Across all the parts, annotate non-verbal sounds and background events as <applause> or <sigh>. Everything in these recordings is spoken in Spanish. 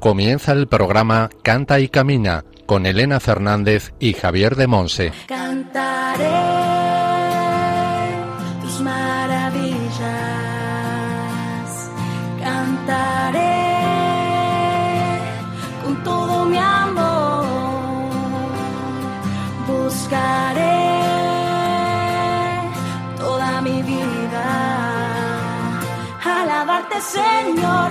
Comienza el programa Canta y Camina con Elena Fernández y Javier de Monse. Cantaré tus maravillas, cantaré con todo mi amor, buscaré toda mi vida, alabarte Señor,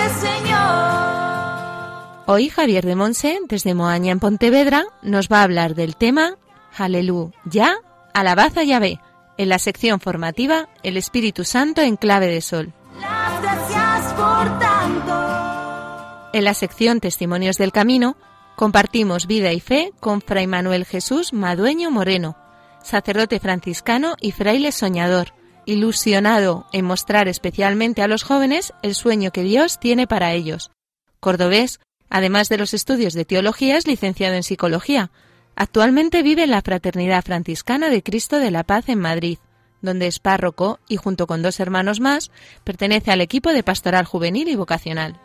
Hoy Javier de Monse, desde Moaña en Pontevedra, nos va a hablar del tema Aleluya, alabad a Yahvé, en la sección formativa El Espíritu Santo en clave de sol. Las gracias por tanto. En la sección Testimonios del Camino, compartimos vida y fe con Fray Manuel Jesús Madueño Moreno, sacerdote franciscano y fraile soñador, ilusionado en mostrar especialmente a los jóvenes el sueño que Dios tiene para ellos. Cordobés, además de los estudios de teología, es licenciado en psicología. Actualmente vive en la Fraternidad Franciscana de Cristo de la Paz en Madrid, donde es párroco y junto con dos hermanos más pertenece al equipo de pastoral juvenil y vocacional.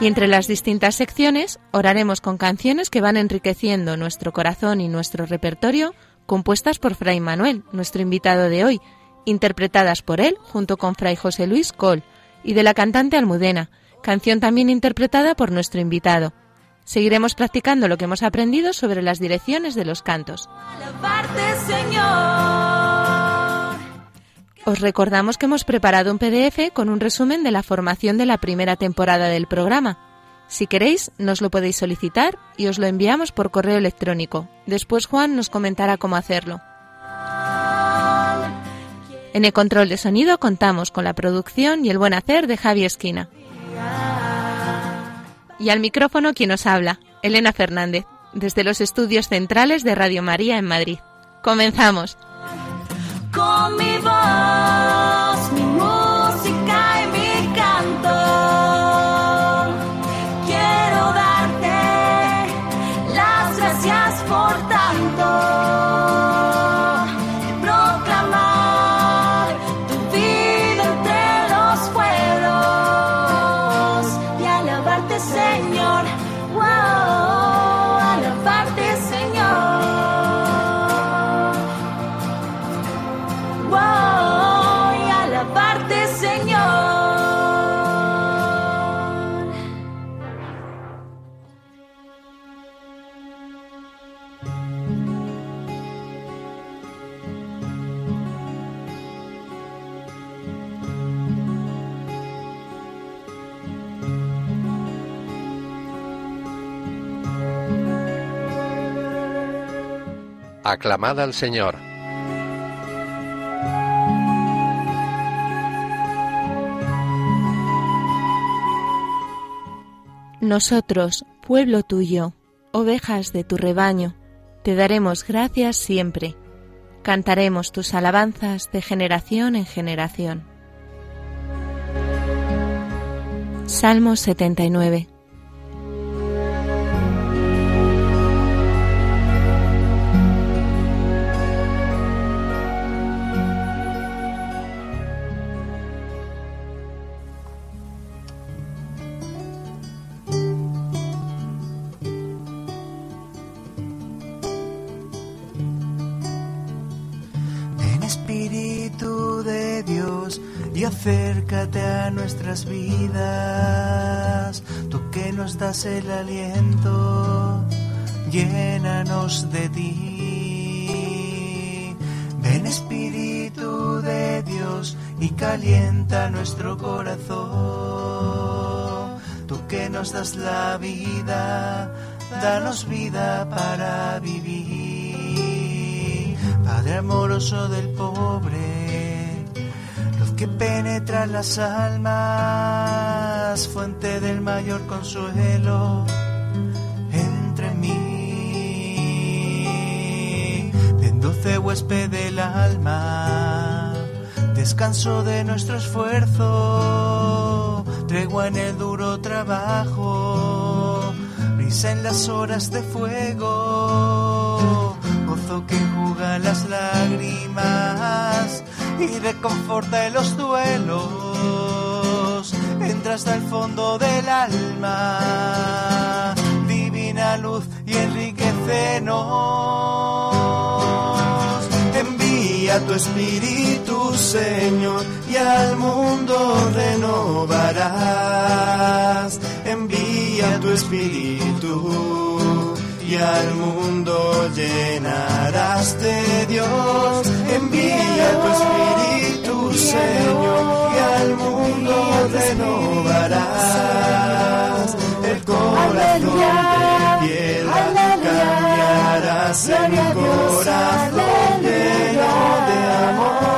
Y entre las distintas secciones oraremos con canciones que van enriqueciendo nuestro corazón y nuestro repertorio, compuestas por Fray Manuel, nuestro invitado de hoy, interpretadas por él junto con Fray José Luis Col, y de la cantante Almudena, canción también interpretada por nuestro invitado. Seguiremos practicando lo que hemos aprendido sobre las direcciones de los cantos. Os recordamos que hemos preparado un PDF con un resumen de la formación de la primera temporada del programa. Si queréis, nos lo podéis solicitar y os lo enviamos por correo electrónico. Después Juan nos comentará cómo hacerlo. En el control de sonido contamos con la producción y el buen hacer de Javi Esquina. Y al micrófono quien os habla, Elena Fernández, desde los estudios centrales de Radio María en Madrid. Comenzamos. Con mi voz, mi música Aclamad al Señor. Nosotros, pueblo tuyo, ovejas de tu rebaño, te daremos gracias siempre. Cantaremos tus alabanzas de generación en generación. Salmo 79 nuestras vidas. Tú que nos das el aliento, llénanos de ti. Ven Espíritu de Dios y calienta nuestro corazón. Tú que nos das la vida, danos vida para vivir. Padre amoroso del pobre, que penetra las almas, fuente del mayor consuelo entre mí. Ven dulce huésped del alma, descanso de nuestro esfuerzo, tregua en el duro trabajo, risa en las horas de fuego, gozo que juga las lágrimas y reconforta en los duelos. Entra hasta el fondo del alma, divina luz y enriquecenos. Envía tu espíritu, Señor, y al mundo renovarás. Envía tu espíritu y al mundo llenarás de Dios. Envía tu espíritu, Señor, y al mundo renovarás. El corazón de piedra cambiarás en un corazón lleno de amor.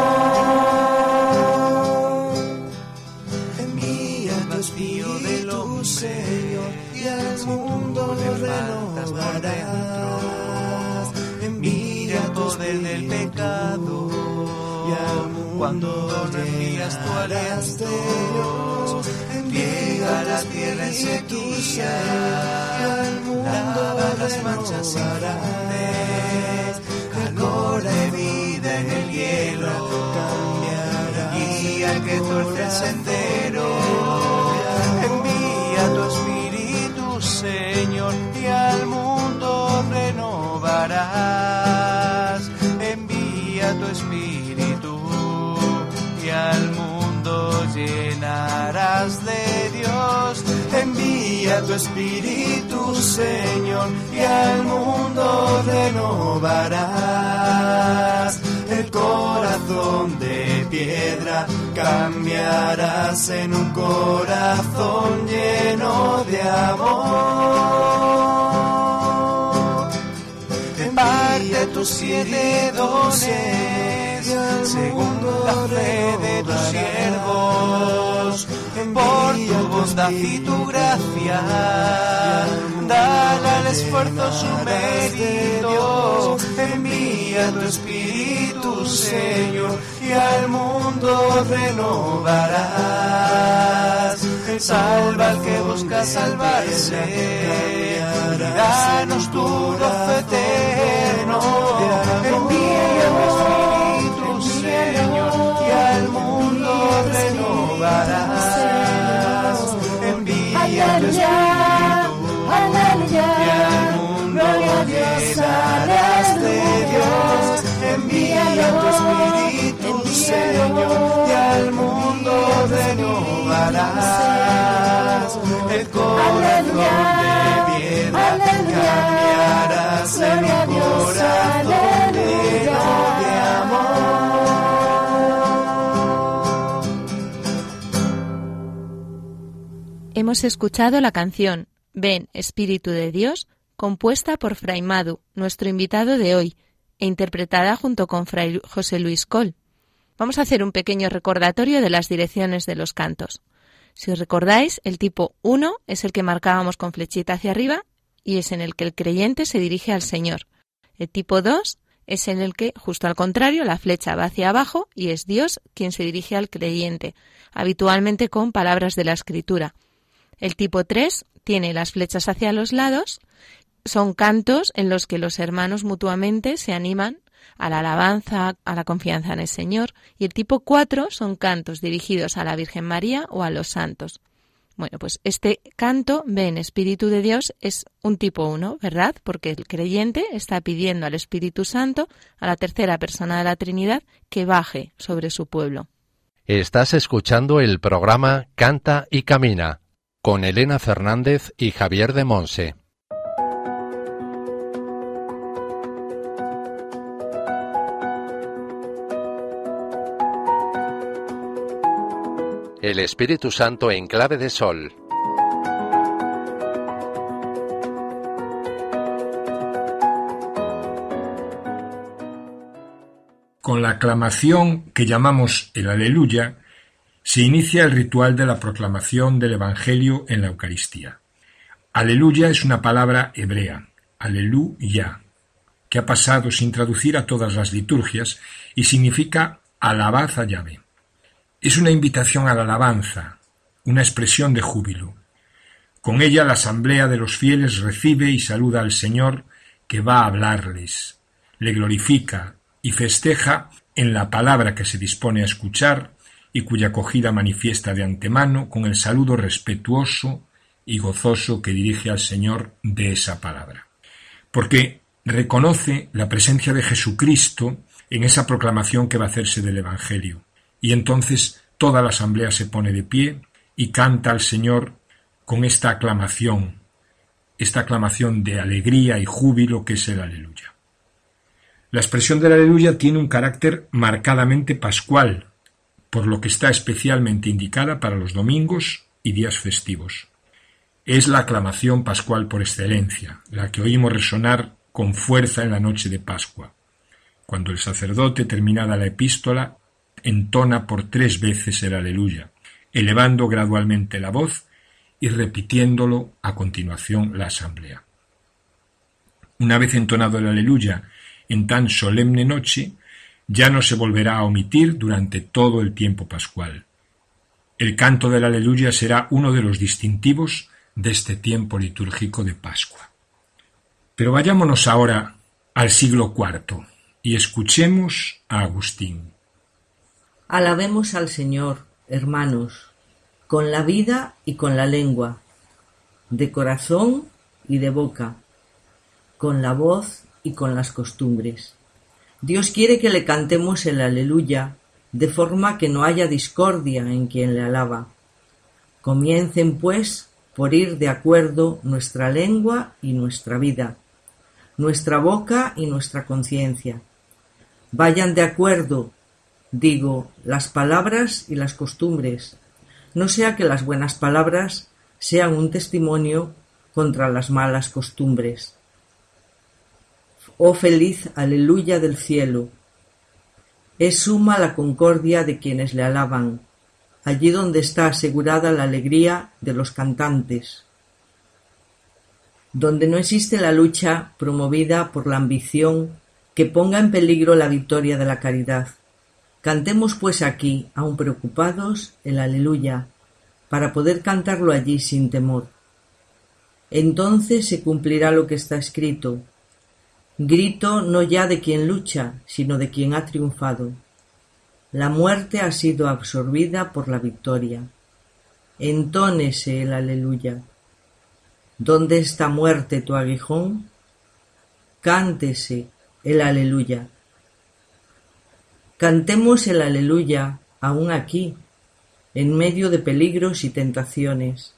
Envías tu aliento, riega la tierra en sequía, lava las manchas grandes, calor de vida en el hielo, guía al que tuerce el sendero, Envía tu espíritu, Señor, y al mundo renovarás. El corazón de piedra cambiarás en un corazón lleno de amor. Parte tus siete dones según la fe de tus siervos, por tu bondad y tu gracia, dale al esfuerzo su mérito, envía tu espíritu, Señor, y al mundo renovarás. Salva al que busca salvarse, danos tu gozo El de piedra. Hemos escuchado la canción Ven, Espíritu de Dios, compuesta por Fray Madu, nuestro invitado de hoy, e interpretada junto con Fray José Luis Col. Vamos a hacer un pequeño recordatorio de las direcciones de los cantos. Si os recordáis, el tipo 1 es el que marcábamos con flechita hacia arriba y es en el que el creyente se dirige al Señor. El tipo 2 es en el que, justo al contrario, la flecha va hacia abajo y es Dios quien se dirige al creyente, habitualmente con palabras de la Escritura. El tipo 3 tiene las flechas hacia los lados, son cantos en los que los hermanos mutuamente se animan a la alabanza, a la confianza en el Señor, y el tipo 4 son cantos dirigidos a la Virgen María o a los santos. Bueno, pues este canto, ven Espíritu de Dios, es un tipo 1, ¿verdad? Porque el creyente está pidiendo al Espíritu Santo, a la tercera persona de la Trinidad, que baje sobre su pueblo. Estás escuchando el programa Canta y Camina con Elena Fernández y Javier de Monse. El Espíritu Santo en clave de sol. Con la aclamación que llamamos el aleluya, se inicia el ritual de la proclamación del Evangelio en la Eucaristía. Aleluya es una palabra hebrea, aleluya, que ha pasado sin traducir a todas las liturgias y significa alabad a. Es una invitación a la alabanza, una expresión de júbilo. Con ella la asamblea de los fieles recibe y saluda al Señor que va a hablarles, le glorifica y festeja en la palabra que se dispone a escuchar y cuya acogida manifiesta de antemano con el saludo respetuoso y gozoso que dirige al Señor de esa palabra. Porque reconoce la presencia de Jesucristo en esa proclamación que va a hacerse del Evangelio. Y entonces toda la asamblea se pone de pie y canta al Señor con esta aclamación, esta aclamación de alegría y júbilo que es el aleluya. La expresión del aleluya tiene un carácter marcadamente pascual, por lo que está especialmente indicada para los domingos y días festivos. Es la aclamación pascual por excelencia, la que oímos resonar con fuerza en la noche de Pascua, cuando el sacerdote, terminada la epístola, entona por tres veces el aleluya, elevando gradualmente la voz y repitiéndolo a continuación la asamblea. Una vez entonado el aleluya en tan solemne noche, ya no se volverá a omitir durante todo el tiempo pascual. El canto del aleluya será uno de los distintivos de este tiempo litúrgico de Pascua. Pero vayámonos ahora al siglo IV y escuchemos a Agustín. Alabemos al Señor, hermanos, con la vida y con la lengua, de corazón y de boca, con la voz y con las costumbres. Dios quiere que le cantemos el aleluya, de forma que no haya discordia en quien le alaba. Comiencen, pues, por ir de acuerdo nuestra lengua y nuestra vida, nuestra boca y nuestra conciencia. Vayan de acuerdo, digo, las palabras y las costumbres, no sea que las buenas palabras sean un testimonio contra las malas costumbres. Oh feliz aleluya del cielo. Es suma la concordia de quienes le alaban, allí donde está asegurada la alegría de los cantantes donde no existe la lucha promovida por la ambición que ponga en peligro la victoria de la caridad. Cantemos pues aquí, aun preocupados, el aleluya, para poder cantarlo allí sin temor. Entonces se cumplirá lo que está escrito. Grito no ya de quien lucha, sino de quien ha triunfado. La muerte ha sido absorbida por la victoria. Entónese el aleluya. ¿Dónde está muerte tu aguijón? Cántese el aleluya. Cantemos el aleluya aún aquí, en medio de peligros y tentaciones.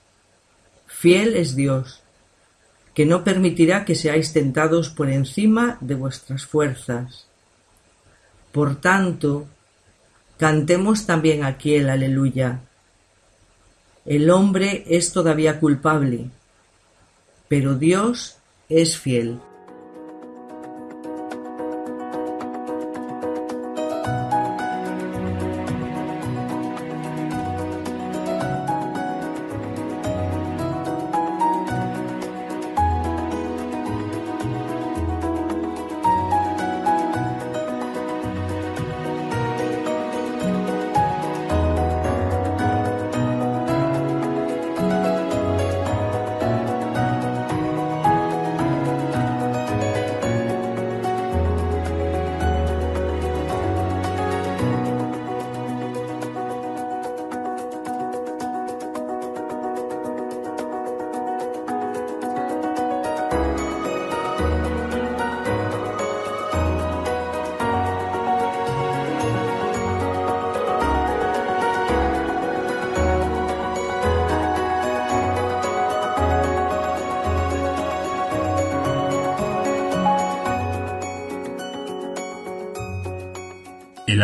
Fiel es Dios, que no permitirá que seáis tentados por encima de vuestras fuerzas. Por tanto, cantemos también aquí el aleluya. El hombre es todavía culpable, pero Dios es fiel.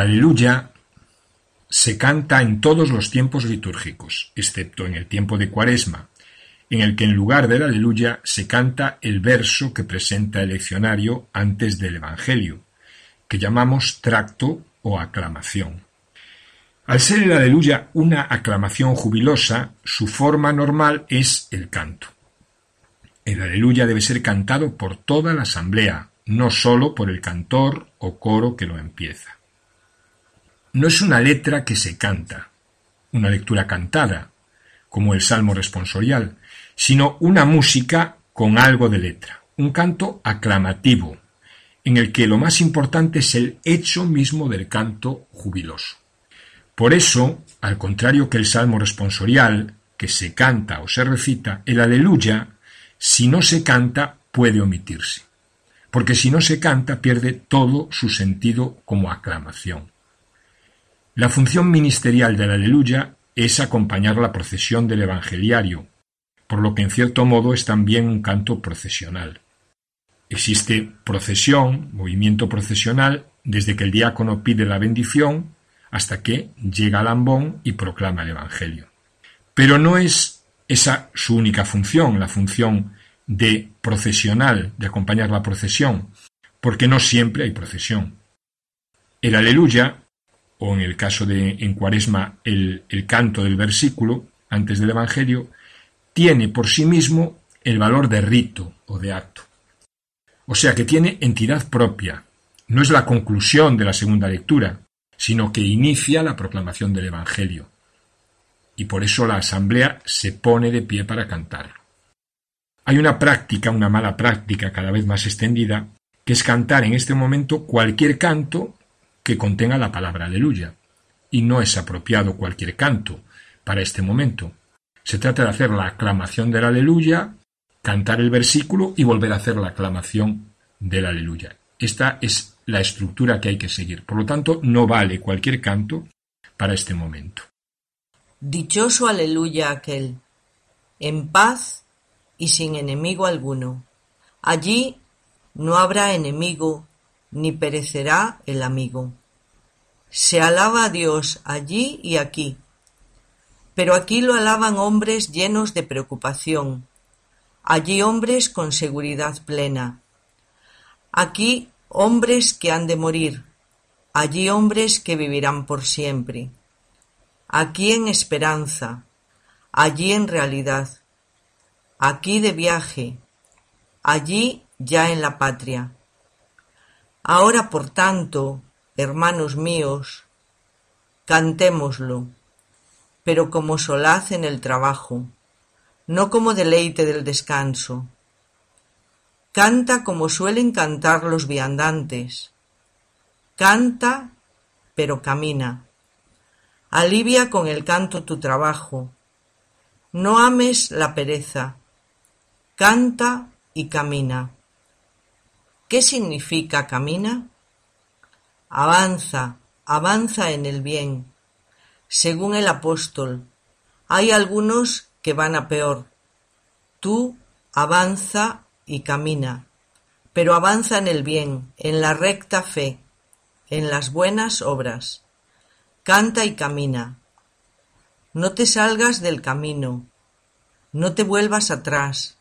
Aleluya se canta en todos los tiempos litúrgicos, excepto en el tiempo de Cuaresma, en el que en lugar del aleluya se canta el verso que presenta el leccionario antes del Evangelio, que llamamos tracto o aclamación. Al ser el aleluya una aclamación jubilosa, su forma normal es el canto. El aleluya debe ser cantado por toda la asamblea, no sólo por el cantor o coro que lo empieza. No es una letra que se canta, una lectura cantada, como el salmo responsorial, sino una música con algo de letra, un canto aclamativo, en el que lo más importante es el hecho mismo del canto jubiloso. Por eso, al contrario que el salmo responsorial, que se canta o se recita, el aleluya, si no se canta, puede omitirse, porque si no se canta pierde todo su sentido como aclamación. La función ministerial del aleluya es acompañar la procesión del evangeliario, por lo que en cierto modo es también un canto procesional. Existe procesión, movimiento procesional, desde que el diácono pide la bendición hasta que llega al ambón y proclama el Evangelio. Pero no es esa su única función, la función de procesional, de acompañar la procesión, porque no siempre hay procesión. El aleluya, o en el caso de en cuaresma el, el canto del versículo antes del Evangelio, tiene por sí mismo el valor de rito o de acto. O sea que tiene entidad propia. No es la conclusión de la segunda lectura, sino que inicia la proclamación del Evangelio. Y por eso la asamblea se pone de pie para cantarlo. Hay una práctica, una mala práctica cada vez más extendida, que es cantar en este momento cualquier canto que contenga la palabra aleluya. Y no es apropiado cualquier canto para este momento. Se trata de hacer la aclamación del aleluya, cantar el versículo y volver a hacer la aclamación del aleluya. Esta es la estructura que hay que seguir. Por lo tanto, no vale cualquier canto para este momento. Dichoso aleluya aquel, en paz y sin enemigo alguno. Allí no habrá enemigo, ni perecerá el amigo. Se alaba a Dios allí y aquí, pero aquí lo alaban hombres llenos de preocupación, allí hombres con seguridad plena, aquí hombres que han de morir, allí hombres que vivirán por siempre, aquí en esperanza, allí en realidad, aquí de viaje, allí ya en la patria. Ahora, por tanto, hermanos míos, cantémoslo pero como solaz en el trabajo, no como deleite del descanso. Canta como suelen cantar los viandantes. Canta, pero camina. Alivia con el canto tu trabajo. No ames la pereza. Canta y camina. ¿Qué significa camina? Avanza, avanza en el bien según el apóstol, hay algunos que van a peor. Tú avanza y camina, pero avanza en el bien, en la recta fe, en las buenas obras. Canta y camina. No te salgas del camino, no te vuelvas atrás,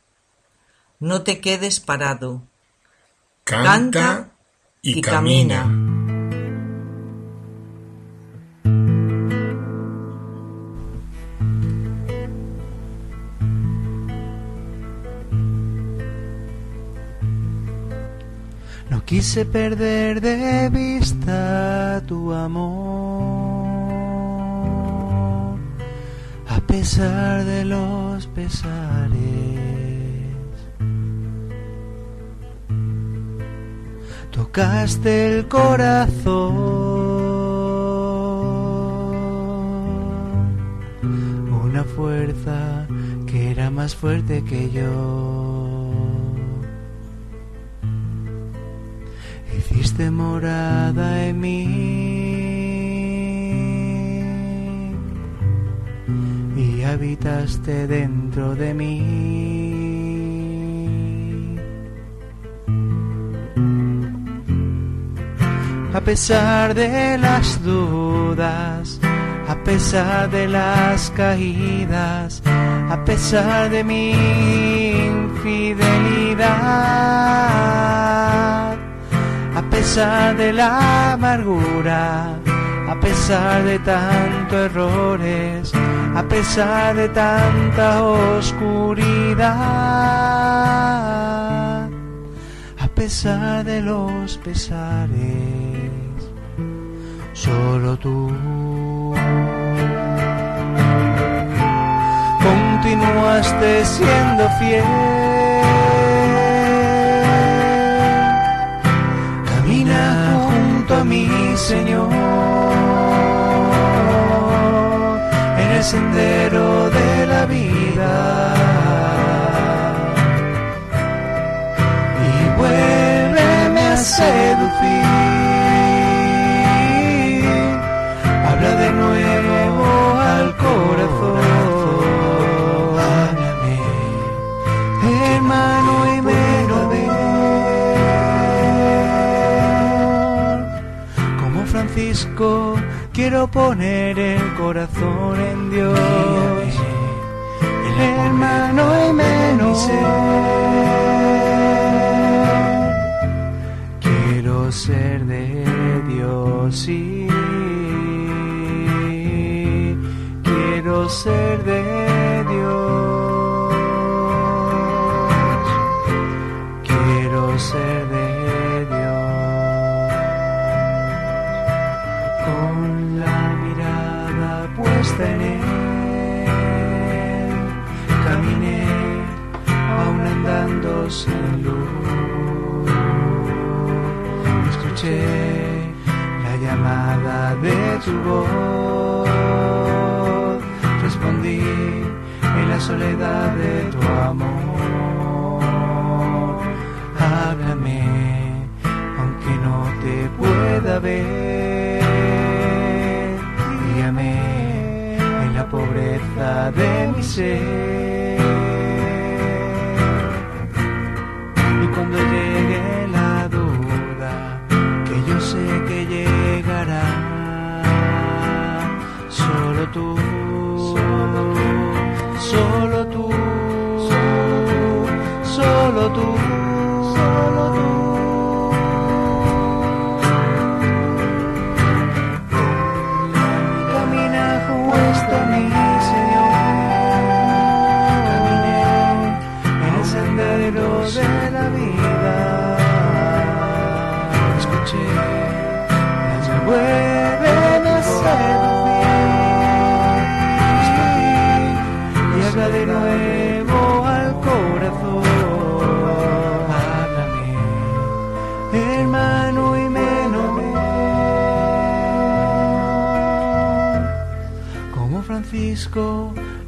no te quedes parado. Canta, y, camina. Quise perder de vista tu amor, a pesar de los pesares. Tocaste el corazón, una fuerza que era más fuerte que yo. Hiciste morada en mí y habitaste dentro de mí. A pesar de las dudas, a pesar de las caídas, a pesar de mi infidelidad, pesar de la amargura, a a pesar de tantos errores, a pesar de tanta oscuridad, a pesar de los pesares, solo tú. Continuaste siendo fiel. A mí, Señor, en el sendero de la vida. Y vuélveme a seducir. Quiero poner el corazón en Dios. Hermano y menor. Quiero ser de Dios, sí. Quiero ser de luz. Escuché la llamada de tu voz. Respondí en la soledad de tu amor. Háblame, aunque no te pueda ver. Guíame en la pobreza de mi ser. Solo tú, solo tú, solo tú, solo tú.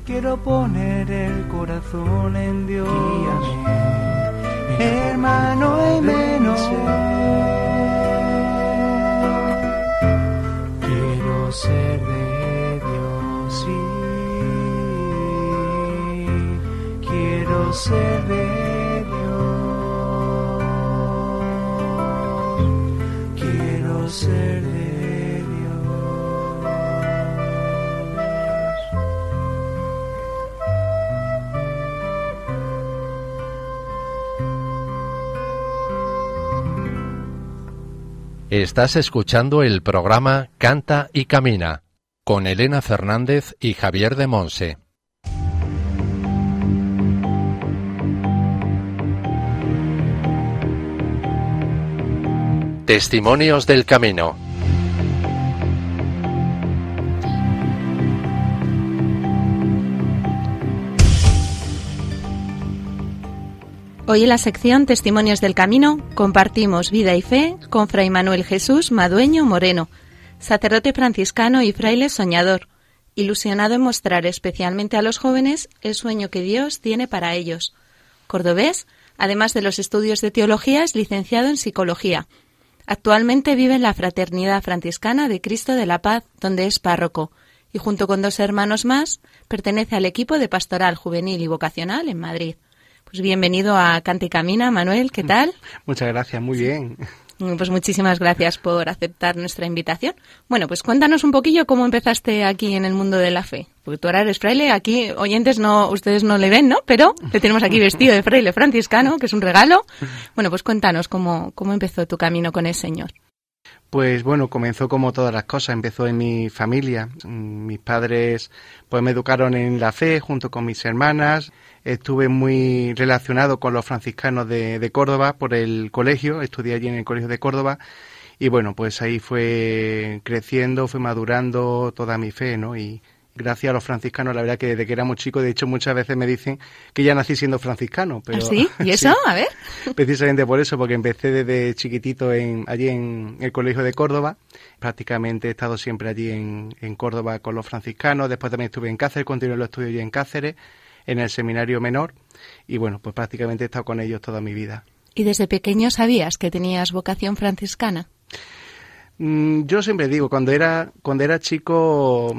Quiero poner el corazón en Dios. hermano y menor. Quiero ser de Dios, sí. Quiero ser de Estás escuchando el programa Canta y Camina con Elena Fernández y Javier de Monse. Testimonios del Camino. Hoy en la sección Testimonios del Camino compartimos vida y fe con Fray Manuel Jesús Madueño Moreno, sacerdote franciscano y fraile soñador, ilusionado en mostrar especialmente a los jóvenes el sueño que Dios tiene para ellos. Cordobés, además de los estudios de teología, es licenciado en psicología. Actualmente vive en la Fraternidad Franciscana de Cristo de la Paz, donde es párroco, y junto con dos hermanos más, pertenece al equipo de pastoral juvenil y vocacional en Madrid. Pues bienvenido a Cante y Camina, Manuel, ¿qué tal? <laughs> Muchas gracias, muy bien. Pues muchísimas gracias por aceptar nuestra invitación. Bueno, pues cuéntanos un poquillo cómo empezaste aquí en el mundo de la fe. Porque tú ahora eres fraile, aquí oyentes no, ustedes no le ven, ¿no? Pero te tenemos aquí vestido de fraile franciscano, que es un regalo. Bueno, pues cuéntanos cómo, cómo empezó tu camino con el Señor. Pues bueno, comenzó como todas las cosas, empezó en mi familia. Mis padres pues me educaron en la fe junto con mis hermanas. Estuve muy relacionado con los franciscanos de, de Córdoba por el colegio, estudié allí en el colegio de Córdoba y bueno, pues ahí fue creciendo, fue madurando toda mi fe, ¿no? Y, gracias a los franciscanos, la verdad que desde que éramos chicos, de hecho muchas veces me dicen que ya nací siendo franciscano. Pero, ¿Ah, sí? ¿Y <laughs> eso? A ver. <laughs> Precisamente por eso, porque empecé desde chiquitito en, allí en el Colegio de Córdoba. Prácticamente he estado siempre allí en, en Córdoba con los franciscanos. Después también estuve en Cáceres, continué los estudios allí en Cáceres, en el seminario menor. Y bueno, pues prácticamente he estado con ellos toda mi vida. ¿Y desde pequeño sabías que tenías vocación franciscana? Mm, yo siempre digo, cuando era, cuando era chico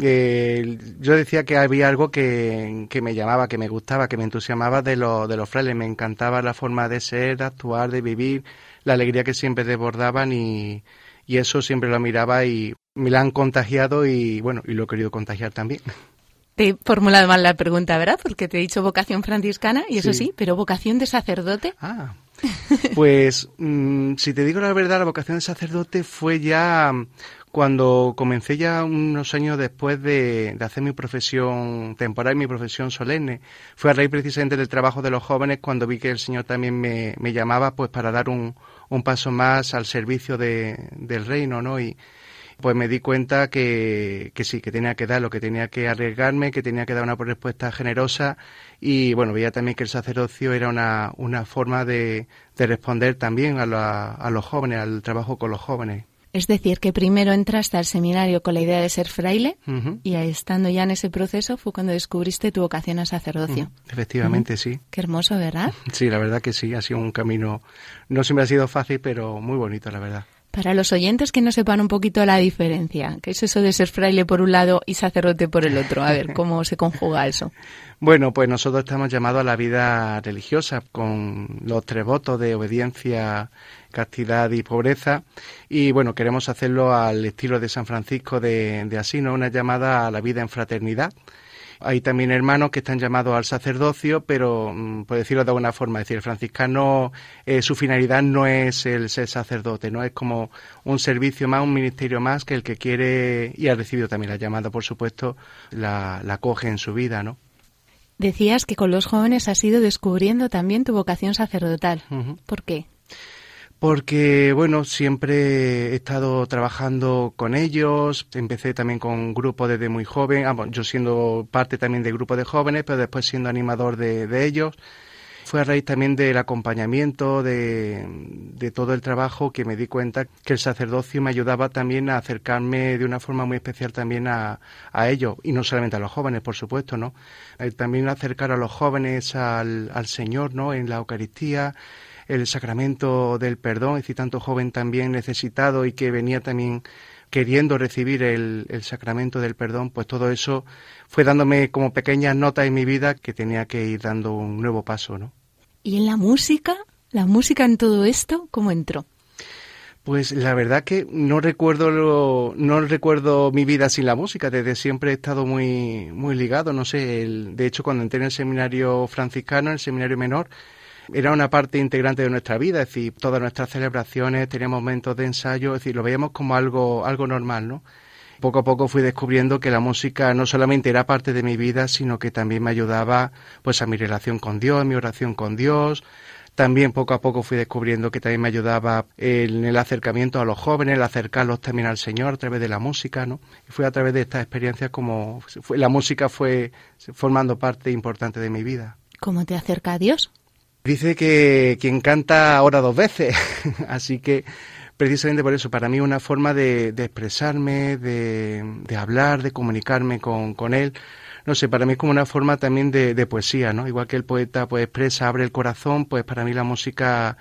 eh, yo decía que había algo que, que, me llamaba, que me gustaba, que me entusiasmaba de, lo, de los frailes. Me encantaba la forma de ser, de actuar, de vivir, la alegría que siempre desbordaban y, y eso siempre lo miraba y me la han contagiado y bueno, y lo he querido contagiar también. Te he formulado mal la pregunta, ¿verdad? Porque te he dicho vocación franciscana y eso sí, sí pero vocación de sacerdote. Ah, pues mmm, si te digo la verdad, la vocación de sacerdote fue ya cuando comencé ya unos años después de, de, hacer mi profesión temporal, mi profesión solemne, fue a raíz precisamente del trabajo de los jóvenes cuando vi que el Señor también me, me llamaba pues para dar un, un paso más al servicio de, del reino, ¿no? Y pues me di cuenta que, que sí, que tenía que dar lo que tenía que arriesgarme, que tenía que dar una respuesta generosa y bueno, veía también que el sacerdocio era una, una forma de, de responder también a, la, a los jóvenes, al trabajo con los jóvenes. Es decir, que primero entraste al seminario con la idea de ser fraile uh -huh. y estando ya en ese proceso fue cuando descubriste tu vocación al sacerdocio. Uh -huh. Efectivamente, uh -huh. sí. Qué hermoso, ¿verdad? <laughs> Sí, la verdad que sí, ha sido un camino, no siempre ha sido fácil, pero muy bonito, la verdad. Para los oyentes que no sepan un poquito la diferencia, ¿qué es eso de ser fraile por un lado y sacerdote por el otro? A ver, ¿cómo se conjuga eso? <laughs> Bueno, pues nosotros estamos llamados a la vida religiosa con los tres votos de obediencia, castidad y pobreza. Y bueno, queremos hacerlo al estilo de San Francisco de, de Asís, ¿no? una llamada a la vida en fraternidad. Hay también hermanos que están llamados al sacerdocio, pero mm, por decirlo de alguna forma, es decir, el franciscano, eh, su finalidad no es el ser sacerdote, no es como un servicio más, un ministerio más que el que quiere y ha recibido también la llamada, por supuesto, la, la coge en su vida, ¿no? Decías que con los jóvenes has ido descubriendo también tu vocación sacerdotal. Uh -huh. ¿Por qué? Porque, bueno, siempre he estado trabajando con ellos, empecé también con grupos desde muy joven, ah, yo siendo parte también del grupo de jóvenes, pero después siendo animador de, de ellos. Fue a raíz también del acompañamiento, de, de, todo el trabajo, que me di cuenta que el sacerdocio me ayudaba también a acercarme de una forma muy especial también a, a ellos, y no solamente a los jóvenes, por supuesto, ¿no? También acercar a los jóvenes al, al Señor, ¿no? En la Eucaristía, el sacramento del perdón, es decir, tanto joven también necesitado y que venía también queriendo recibir el, el, sacramento del perdón, pues todo eso fue dándome como pequeñas notas en mi vida que tenía que ir dando un nuevo paso, ¿no? ¿Y en la música? ¿La música en todo esto? ¿Cómo entró? Pues la verdad que no recuerdo lo, no recuerdo mi vida sin la música. Desde siempre he estado muy muy ligado. No sé. El, de hecho, cuando entré en el seminario franciscano, en el seminario menor, era una parte integrante de nuestra vida, es decir, todas nuestras celebraciones, teníamos momentos de ensayo, es decir, lo veíamos como algo, algo normal, ¿no? Poco a poco fui descubriendo que la música no solamente era parte de mi vida, sino que también me ayudaba pues a mi relación con Dios, a mi oración con Dios. También poco a poco fui descubriendo que también me ayudaba en el acercamiento a los jóvenes, el acercarlos también al Señor a través de la música, ¿no? Y fue a través de estas experiencias como fue, la música fue formando parte importante de mi vida. ¿Cómo te acerca a Dios? Dice que quien canta ora dos veces, <laughs> así que precisamente por eso, para mí una forma de, de expresarme, de, de, hablar, de comunicarme con, con, él, no sé, para mí es como una forma también de, de, poesía, ¿no? Igual que el poeta pues expresa, abre el corazón, pues para mí la música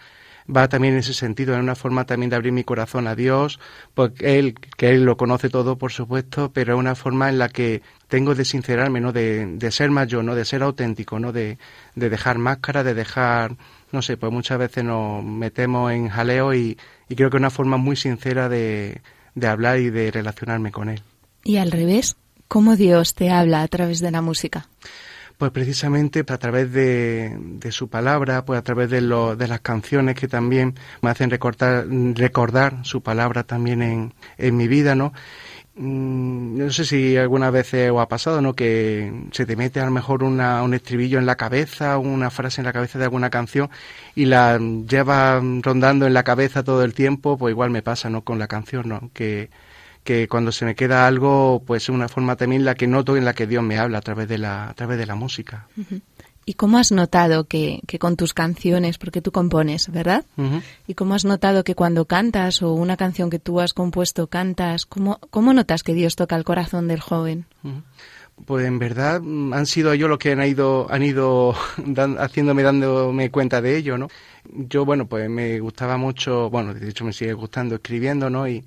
va también en ese sentido, en una forma también de abrir mi corazón a Dios, porque él, que él lo conoce todo, por supuesto, pero es una forma en la que tengo de sincerarme, ¿no? De, de ser más yo, ¿no? De ser auténtico, ¿no? De, de dejar máscara, de dejar, no sé, pues muchas veces nos metemos en jaleo y, y creo que es una forma muy sincera de, de hablar y de relacionarme con él. Y al revés, ¿cómo Dios te habla a través de la música? Pues precisamente a través de, de su palabra, pues a través de, lo, de las canciones que también me hacen recordar, recordar su palabra también en, en mi vida, ¿no? Mm, no sé si alguna vez os ha pasado, ¿no? Que se te mete a lo mejor una, un estribillo en la cabeza, una frase en la cabeza de alguna canción y la lleva rondando en la cabeza todo el tiempo, pues igual me pasa, ¿no? Con la canción, ¿no? Que, que cuando se me queda algo, pues es una forma también la que noto en la que Dios me habla a través de la, a través de la música. ¿Y cómo has notado que, que con tus canciones, porque tú compones, ¿verdad? ¿Y cómo has notado que cuando cantas o una canción que tú has compuesto cantas, cómo, cómo notas que Dios toca el corazón del joven? Pues en verdad mm, han sido ellos los que han ido, han ido <laughs> dan- haciéndome, dándome cuenta de ello, ¿no? Yo, bueno, pues me gustaba mucho, bueno, de hecho me sigue gustando escribiendo, ¿no? Y,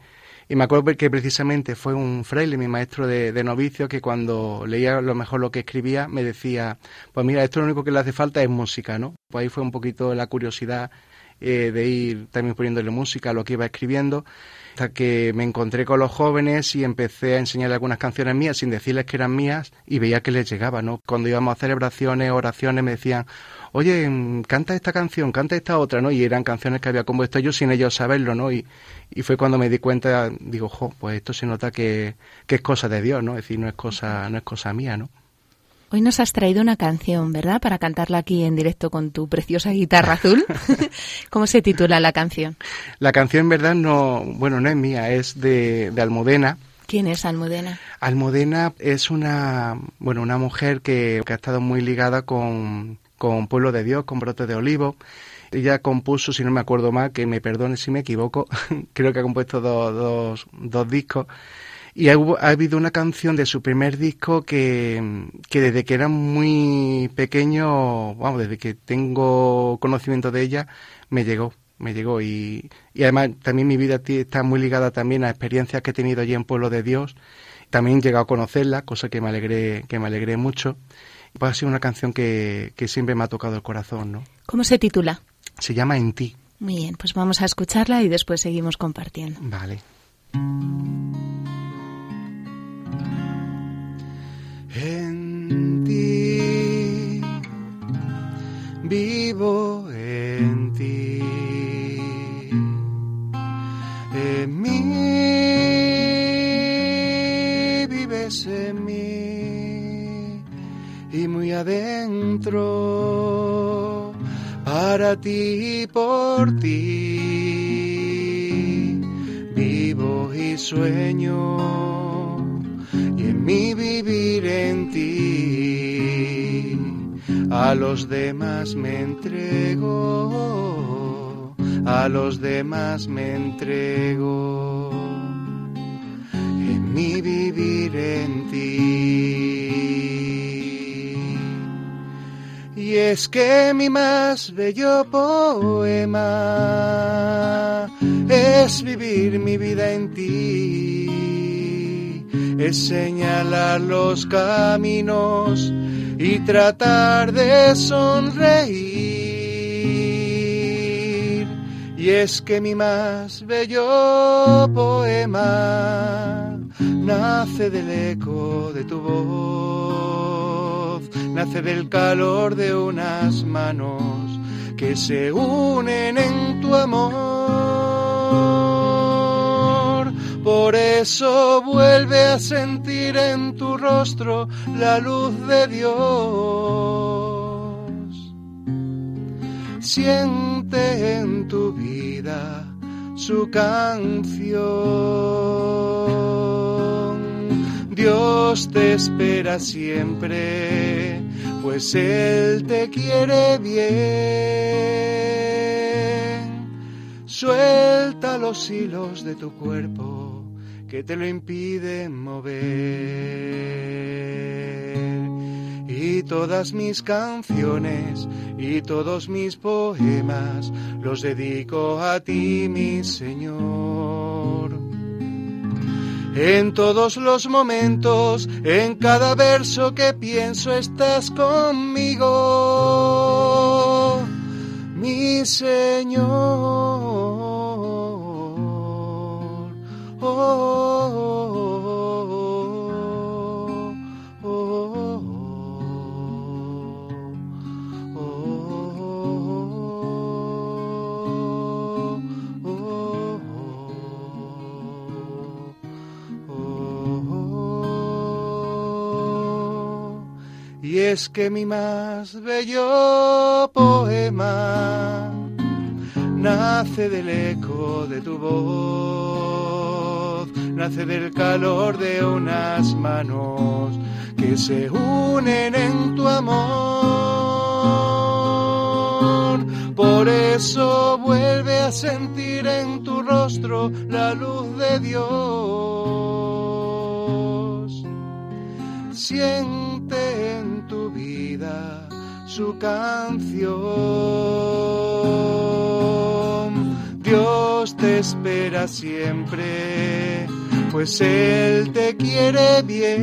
y me acuerdo que precisamente fue un fraile, mi maestro de, de novicio, que cuando leía lo mejor lo que escribía, me decía, pues mira, esto lo único que le hace falta es música, ¿no? Pues ahí fue un poquito la curiosidad eh, de ir también poniéndole música a lo que iba escribiendo, hasta que me encontré con los jóvenes y empecé a enseñarles algunas canciones mías sin decirles que eran mías y veía que les llegaba, ¿no? Cuando íbamos a celebraciones, oraciones, me decían, oye, canta esta canción, canta esta otra, ¿no? Y eran canciones que había compuesto yo sin ellos saberlo, ¿no? Y, y fue cuando me di cuenta, digo, jo, pues esto se nota que, que es cosa de Dios, ¿no? Es decir, no es cosa, no es cosa mía, ¿no? Hoy nos has traído una canción, ¿verdad? Para cantarla aquí en directo con tu preciosa guitarra azul. <laughs> ¿Cómo se titula la canción? La canción en verdad no, bueno, no es mía, es de, de Almudena. ¿Quién es Almudena? Almudena es una, bueno, una mujer que, que ha estado muy ligada con, con Pueblo de Dios, con Brote de Olivo. Ella compuso, si no me acuerdo mal, que me perdone si me equivoco, <laughs> creo que ha compuesto dos, dos, dos discos. Y ha, habido una canción de su primer disco que, que desde que era muy pequeño, vamos, desde que tengo conocimiento de ella, me llegó, me llegó. Y, y además también mi vida está muy ligada también a experiencias que he tenido allí en Pueblo de Dios. También he llegado a conocerla, cosa que me alegré, que me alegré mucho. Pues ha sido una canción que, que siempre me ha tocado el corazón, ¿no? ¿Cómo se titula? Se llama En ti. Muy bien, pues vamos a escucharla y después seguimos compartiendo. Vale. En ti vivo en ti. En mí vives en mí y muy adentro para ti y por ti. Vivo y sueño y en mi vivir en ti. A los demás me entrego a los demás me entrego. En mi vivir en ti y es que mi más bello poema es vivir mi vida en ti, es señalar los caminos y tratar de sonreír. Y es que mi más bello poema nace del eco de tu voz, nace del calor de unas manos que se unen en tu amor. Por eso vuelve a sentir en tu rostro la luz de Dios. Siente en tu vida su canción. Dios te espera siempre, pues Él te quiere bien. Suelta los hilos de tu cuerpo que te lo impiden mover. Y todas mis canciones y todos mis poemas los dedico a ti, mi Señor. En todos los momentos, en cada verso que pienso, estás conmigo, mi Señor. Oh, es que mi más bello poema nace del eco de tu voz, nace del calor de unas manos que se unen en tu amor. Por eso vuelve a sentir en tu rostro la luz de Dios. Siente en su canción. Dios te espera siempre, pues Él te quiere bien.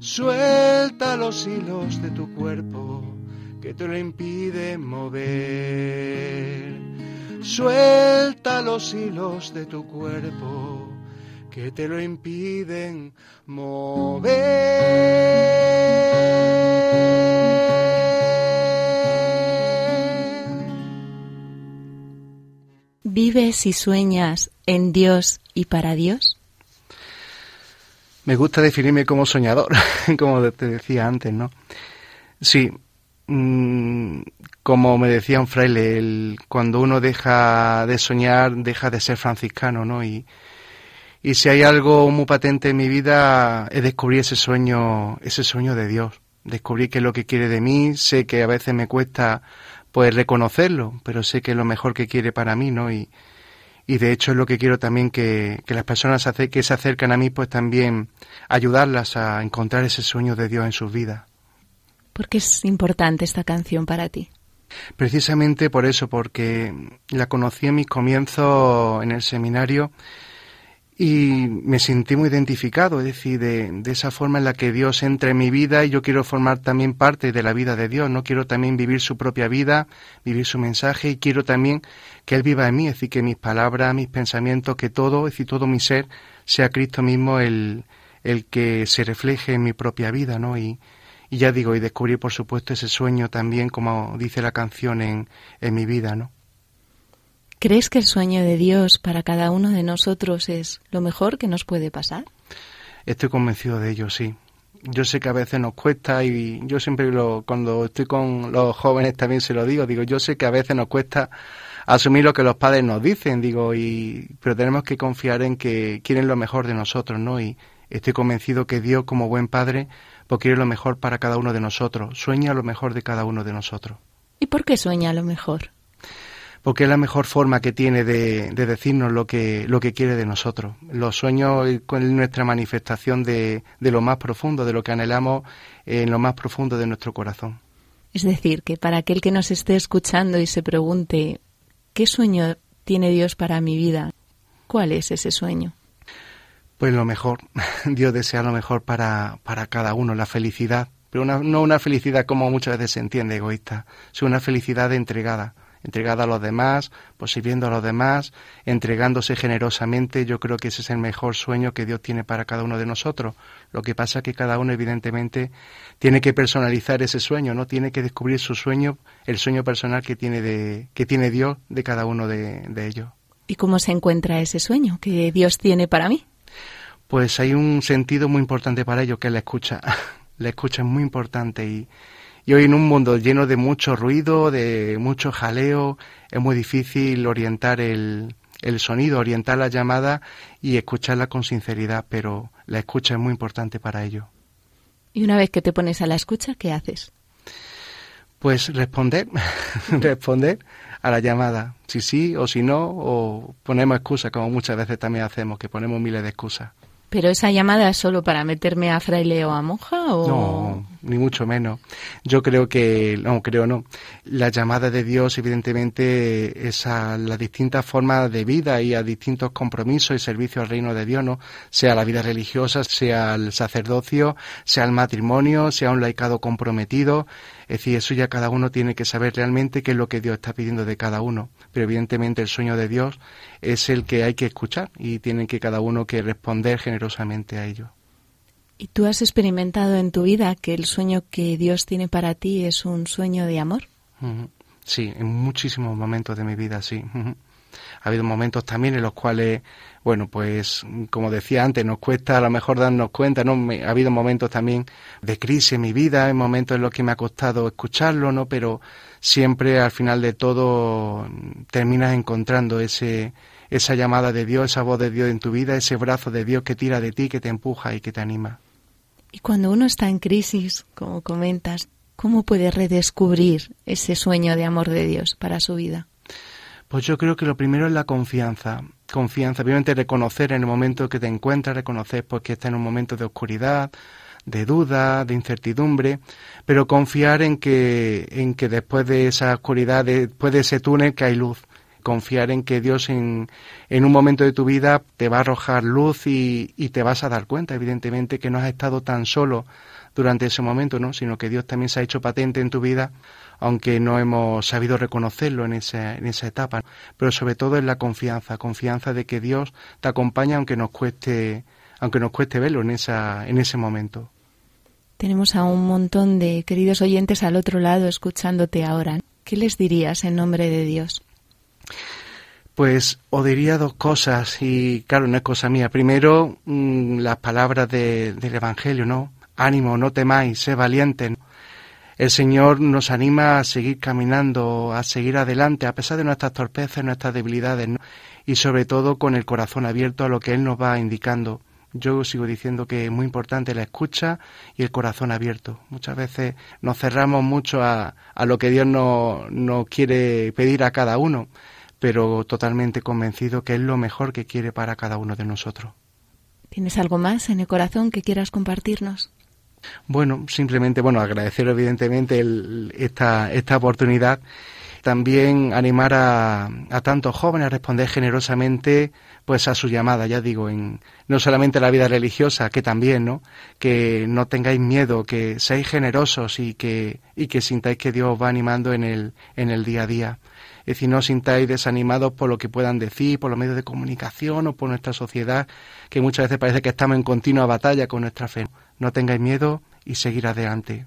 Suelta los hilos de tu cuerpo que te lo impiden mover. Suelta los hilos de tu cuerpo que te lo impiden mover. ¿Vives y sueñas en Dios y para Dios? Me gusta definirme como soñador, <laughs> como te decía antes, ¿no? Sí, mm, como me decía un fraile, el, cuando uno deja de soñar, deja de ser franciscano, ¿no? Y, y si hay algo muy patente en mi vida, es descubrir ese sueño, ese sueño de Dios. Descubrir qué es lo que quiere de mí, sé que a veces me cuesta pues reconocerlo, pero sé que es lo mejor que quiere para mí, ¿no? Y, y de hecho es lo que quiero también que, que las personas que se acercan a mí, pues también ayudarlas a encontrar ese sueño de Dios en sus vidas. ¿Por qué es importante esta canción para ti? Precisamente por eso, porque la conocí en mis comienzos en el seminario y me sentí muy identificado, es decir, de, de, esa forma en la que Dios entra en mi vida y yo quiero formar también parte de la vida de Dios, no quiero también vivir su propia vida, vivir su mensaje y quiero también que Él viva en mí, es decir, que mis palabras, mis pensamientos, que todo, es decir, todo mi ser sea Cristo mismo el, el que se refleje en mi propia vida, ¿no? Y, y ya digo, y descubrir por supuesto ese sueño también, como dice la canción, en, en mi vida, ¿no? ¿Crees que el sueño de Dios para cada uno de nosotros es lo mejor que nos puede pasar? Estoy convencido de ello, sí. Yo sé que a veces nos cuesta y yo siempre lo, cuando estoy con los jóvenes también se lo digo, digo, yo sé que a veces nos cuesta asumir lo que los padres nos dicen, digo, y pero tenemos que confiar en que quieren lo mejor de nosotros, ¿no? Y estoy convencido que Dios como buen padre pues quiere lo mejor para cada uno de nosotros, sueña lo mejor de cada uno de nosotros. ¿Y por qué sueña lo mejor? Porque es la mejor forma que tiene de, de, decirnos lo que, lo que quiere de nosotros. Los sueños es nuestra manifestación de, de lo más profundo, de lo que anhelamos en lo más profundo de nuestro corazón. Es decir, que para aquel que nos esté escuchando y se pregunte, ¿qué sueño tiene Dios para mi vida? ¿Cuál es ese sueño? Pues lo mejor. <laughs> Dios desea lo mejor para, para cada uno, la felicidad. Pero una, no una felicidad como muchas veces se entiende egoísta, sino una felicidad entregada entregada a los demás, pues sirviendo a los demás, entregándose generosamente, yo creo que ese es el mejor sueño que Dios tiene para cada uno de nosotros. Lo que pasa es que cada uno evidentemente tiene que personalizar ese sueño, ¿no? Tiene que descubrir su sueño, el sueño personal que tiene de, que tiene Dios de cada uno de, de ellos. ¿Y cómo se encuentra ese sueño que Dios tiene para mí? Pues hay un sentido muy importante para ello, que es la escucha. <laughs> la escucha es muy importante y, y hoy en un mundo lleno de mucho ruido, de mucho jaleo, es muy difícil orientar el, el sonido, orientar la llamada y escucharla con sinceridad, pero la escucha es muy importante para ello. Y una vez que te pones a la escucha, ¿qué haces? Pues responder, <laughs> responder a la llamada, si sí o si no, o ponemos excusas, como muchas veces también hacemos, que ponemos miles de excusas. ¿Pero esa llamada es solo para meterme a fraile o a monja? O... No, ni mucho menos. Yo creo que, no, creo no. La llamada de Dios, evidentemente, es a las distintas formas de vida y a distintos compromisos y servicios al reino de Dios, ¿no? Sea la vida religiosa, sea el sacerdocio, sea el matrimonio, sea un laicado comprometido. Es decir, eso ya cada uno tiene que saber realmente qué es lo que Dios está pidiendo de cada uno. Pero evidentemente el sueño de Dios es el que hay que escuchar y tiene que cada uno que responder generosamente a ello. ¿Y tú has experimentado en tu vida que el sueño que Dios tiene para ti es un sueño de amor? Sí, en muchísimos momentos de mi vida, sí. Ha habido momentos también en los cuales, bueno, pues como decía antes, nos cuesta a lo mejor darnos cuenta, ¿no? ha habido momentos también de crisis en mi vida, en momentos en los que me ha costado escucharlo, ¿no? Pero siempre al final de todo terminas encontrando ese esa llamada de Dios, esa voz de Dios en tu vida, ese brazo de Dios que tira de ti, que te empuja y que te anima. Y cuando uno está en crisis, como comentas, ¿cómo puede redescubrir ese sueño de amor de Dios para su vida? Pues yo creo que lo primero es la confianza. Confianza, obviamente reconocer en el momento que te encuentras, reconocer pues que estás en un momento de oscuridad, de duda, de incertidumbre, pero confiar en que, en que después de esa oscuridad, después de ese túnel, que hay luz. Confiar en que Dios en, en un momento de tu vida te va a arrojar luz y, y te vas a dar cuenta, evidentemente, que no has estado tan solo durante ese momento, ¿no? sino que Dios también se ha hecho patente en tu vida, aunque no hemos sabido reconocerlo en esa, en esa etapa. Pero sobre todo es la confianza, confianza de que Dios te acompaña aunque nos cueste, aunque nos cueste verlo en, esa, en ese momento. Tenemos a un montón de queridos oyentes al otro lado escuchándote ahora. ¿Qué les dirías en nombre de Dios? Pues os diría dos cosas y claro, no es cosa mía. Primero, mmm, las palabras de, del Evangelio, ¿no? Ánimo, no temáis, sé valientes. El Señor nos anima a seguir caminando, a seguir adelante, a pesar de nuestras torpezas, nuestras debilidades, ¿no? y sobre todo con el corazón abierto a lo que Él nos va indicando. Yo sigo diciendo que es muy importante la escucha y el corazón abierto. Muchas veces nos cerramos mucho a, a lo que Dios nos, nos quiere pedir a cada uno, pero totalmente convencido que es lo mejor que quiere para cada uno de nosotros. ¿Tienes algo más en el corazón que quieras compartirnos? Bueno, simplemente, bueno, agradecer evidentemente el, esta, esta oportunidad. También animar a, a tantos jóvenes a responder generosamente pues a su llamada, ya digo, en no solamente la vida religiosa, que también, ¿no? Que no tengáis miedo, que seáis generosos y que y que sintáis que Dios os va animando en el en el día a día. Es decir, no sintáis desanimados por lo que puedan decir, por los medios de comunicación o por nuestra sociedad, que muchas veces parece que estamos en continua batalla con nuestra fe. No tengáis miedo y seguir adelante.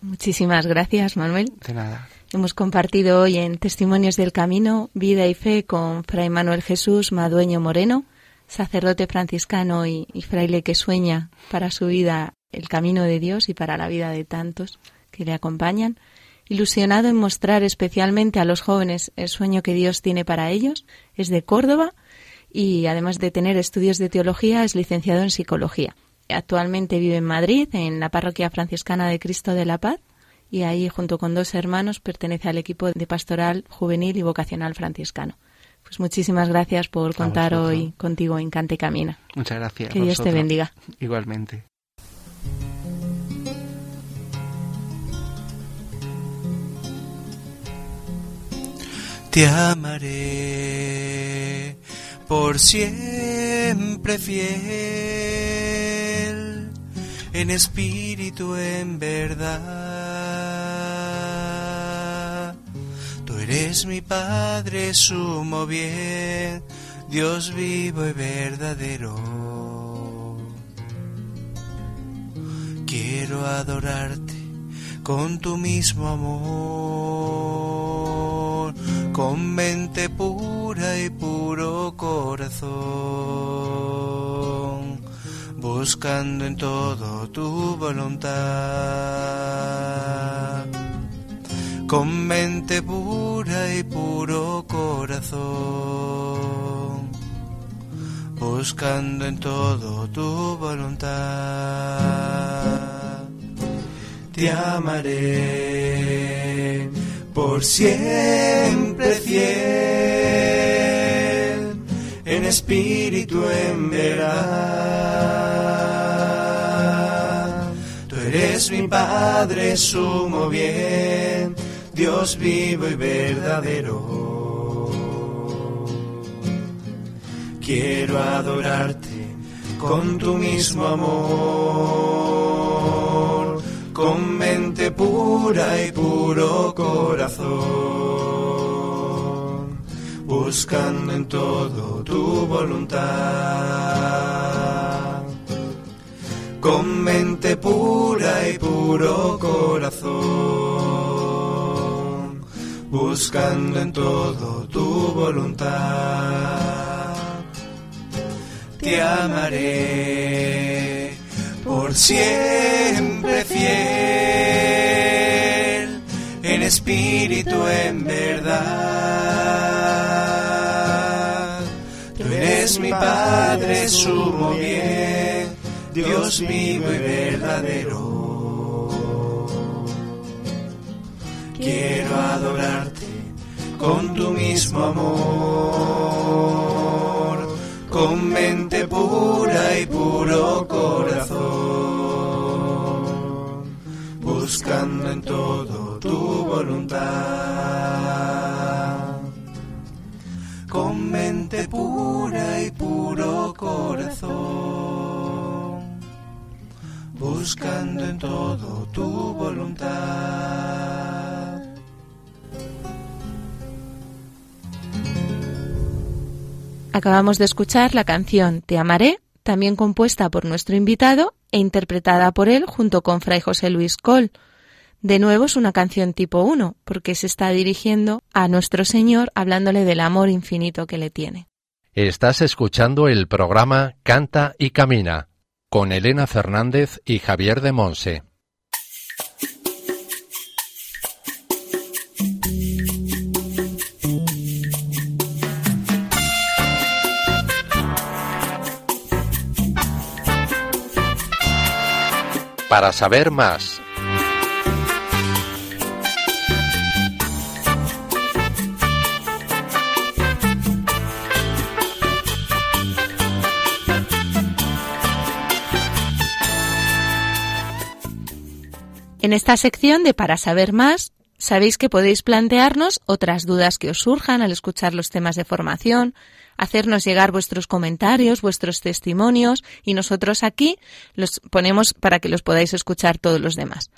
Muchísimas gracias, Manuel. De nada. Hemos compartido hoy en Testimonios del Camino, Vida y Fe con Fray Manuel Jesús Madueño Moreno, sacerdote franciscano y, y, fraile que sueña para su vida el camino de Dios y para la vida de tantos que le acompañan, ilusionado en mostrar especialmente a los jóvenes el sueño que Dios tiene para ellos, es de Córdoba y además de tener estudios de teología es licenciado en psicología. Actualmente vive en Madrid, en la parroquia franciscana de Cristo de la Paz, y ahí, junto con dos hermanos, pertenece al equipo de pastoral juvenil y vocacional franciscano. Pues muchísimas gracias por contar hoy contigo en Cante Camina. Muchas gracias. Que Dios te bendiga. Igualmente. Te amaré por siempre fiel, en espíritu, en verdad. Tú eres mi Padre, sumo bien, Dios vivo y verdadero. Quiero adorarte con tu mismo amor, con mente pura y puro corazón, buscando en todo tu voluntad. Con mente pura y puro corazón, buscando en todo tu voluntad te amaré por siempre fiel, en espíritu, en verdad. Tú eres mi Padre, sumo bien, Dios vivo y verdadero. Quiero adorarte con tu mismo amor con pura y puro corazón, buscando en todo tu voluntad. Con mente pura y puro corazón, buscando en todo tu voluntad. Te amaré por siempre fiel, en espíritu, en verdad. Tú eres mi Padre, sumo bien, Dios vivo y verdadero. Quiero adorarte con tu mismo amor, con mente pura y puro corazón, buscando en todo tu voluntad. Con mente pura y puro corazón, buscando en todo tu voluntad. Acabamos de escuchar la canción Te amaré, también compuesta por nuestro invitado e interpretada por él junto con Fray José Luis Col. De nuevo es una canción tipo 1, porque se está dirigiendo a nuestro Señor hablándole del amor infinito que le tiene. Estás escuchando el programa Canta y Camina con Elena Fernández y Javier de Monse. Para saber más. En esta sección de Para saber más, sabéis que podéis plantearnos otras dudas que os surjan al escuchar los temas de formación, hacernos llegar vuestros comentarios, vuestros testimonios y nosotros aquí los ponemos para que los podáis escuchar todos los demás.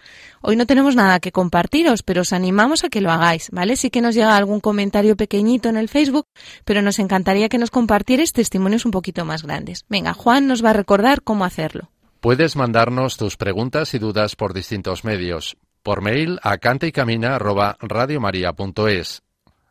Hoy no tenemos nada que compartiros, pero os animamos a que lo hagáis, ¿vale? Sí que nos llega algún comentario pequeñito en el Facebook, pero nos encantaría que nos compartierais testimonios un poquito más grandes. Venga, Juan nos va a recordar cómo hacerlo. Puedes mandarnos tus preguntas y dudas por distintos medios. Por mail a cantaycamina@radiomaria.es,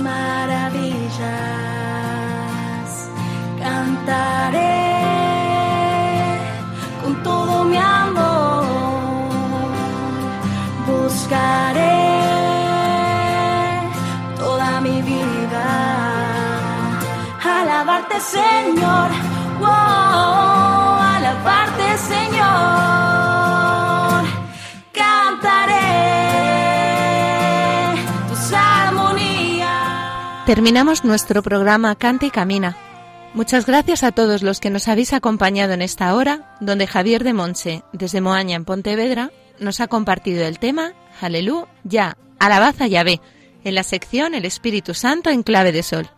maravillas, cantaré con todo mi amor, buscaré toda mi vida, alabarte Señor, alabarte Señor, Terminamos nuestro programa Canta y Camina. Muchas gracias a todos los que nos habéis acompañado en esta hora, donde Javier de Monse, desde Moaña en Pontevedra, nos ha compartido el tema Aleluya, ya, alabad a Yahvé, en la sección El Espíritu Santo en clave de sol.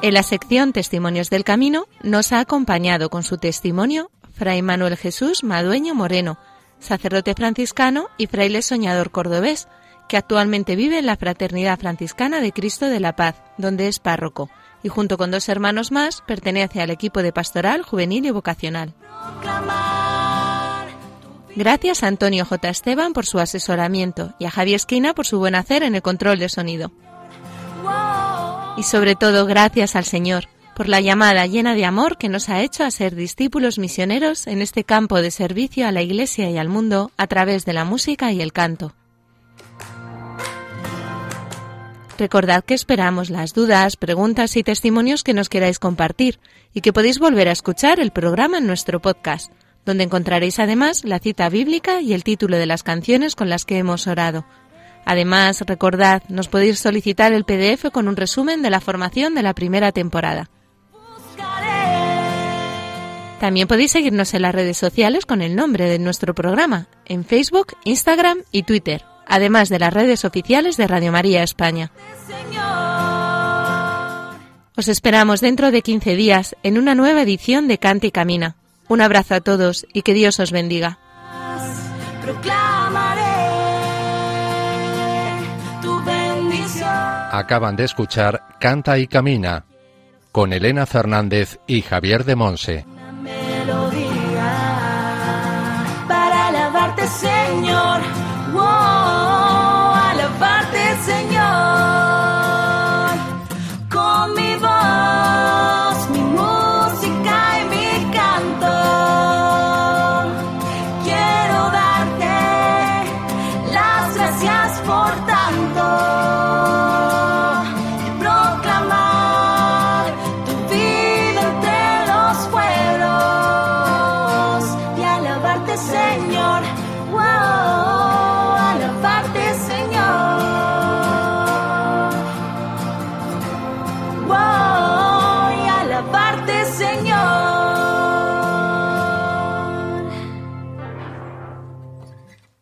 En la sección Testimonios del Camino nos ha acompañado con su testimonio Fray Manuel Jesús Madueño Moreno, sacerdote franciscano y fraile soñador cordobés, que actualmente vive en la Fraternidad Franciscana de Cristo de la Paz, donde es párroco, y junto con dos hermanos más pertenece al equipo de pastoral juvenil y vocacional. Gracias a Antonio J. Esteban por su asesoramiento y a Javier Esquina por su buen hacer en el control de sonido. Y sobre todo gracias al Señor por la llamada llena de amor que nos ha hecho a ser discípulos misioneros en este campo de servicio a la Iglesia y al mundo a través de la música y el canto. Recordad que esperamos las dudas, preguntas y testimonios que nos queráis compartir y que podéis volver a escuchar el programa en nuestro podcast, donde encontraréis además la cita bíblica y el título de las canciones con las que hemos orado. Además, recordad, nos podéis solicitar el PDF con un resumen de la formación de la primera temporada. También podéis seguirnos en las redes sociales con el nombre de nuestro programa, en Facebook, Instagram y Twitter, además de las redes oficiales de Radio María España. Os esperamos dentro de 15 días en una nueva edición de Cante y Camina. Un abrazo a todos y que Dios os bendiga. Acaban de escuchar Canta y Camina con Elena Fernández y Javier de Monse.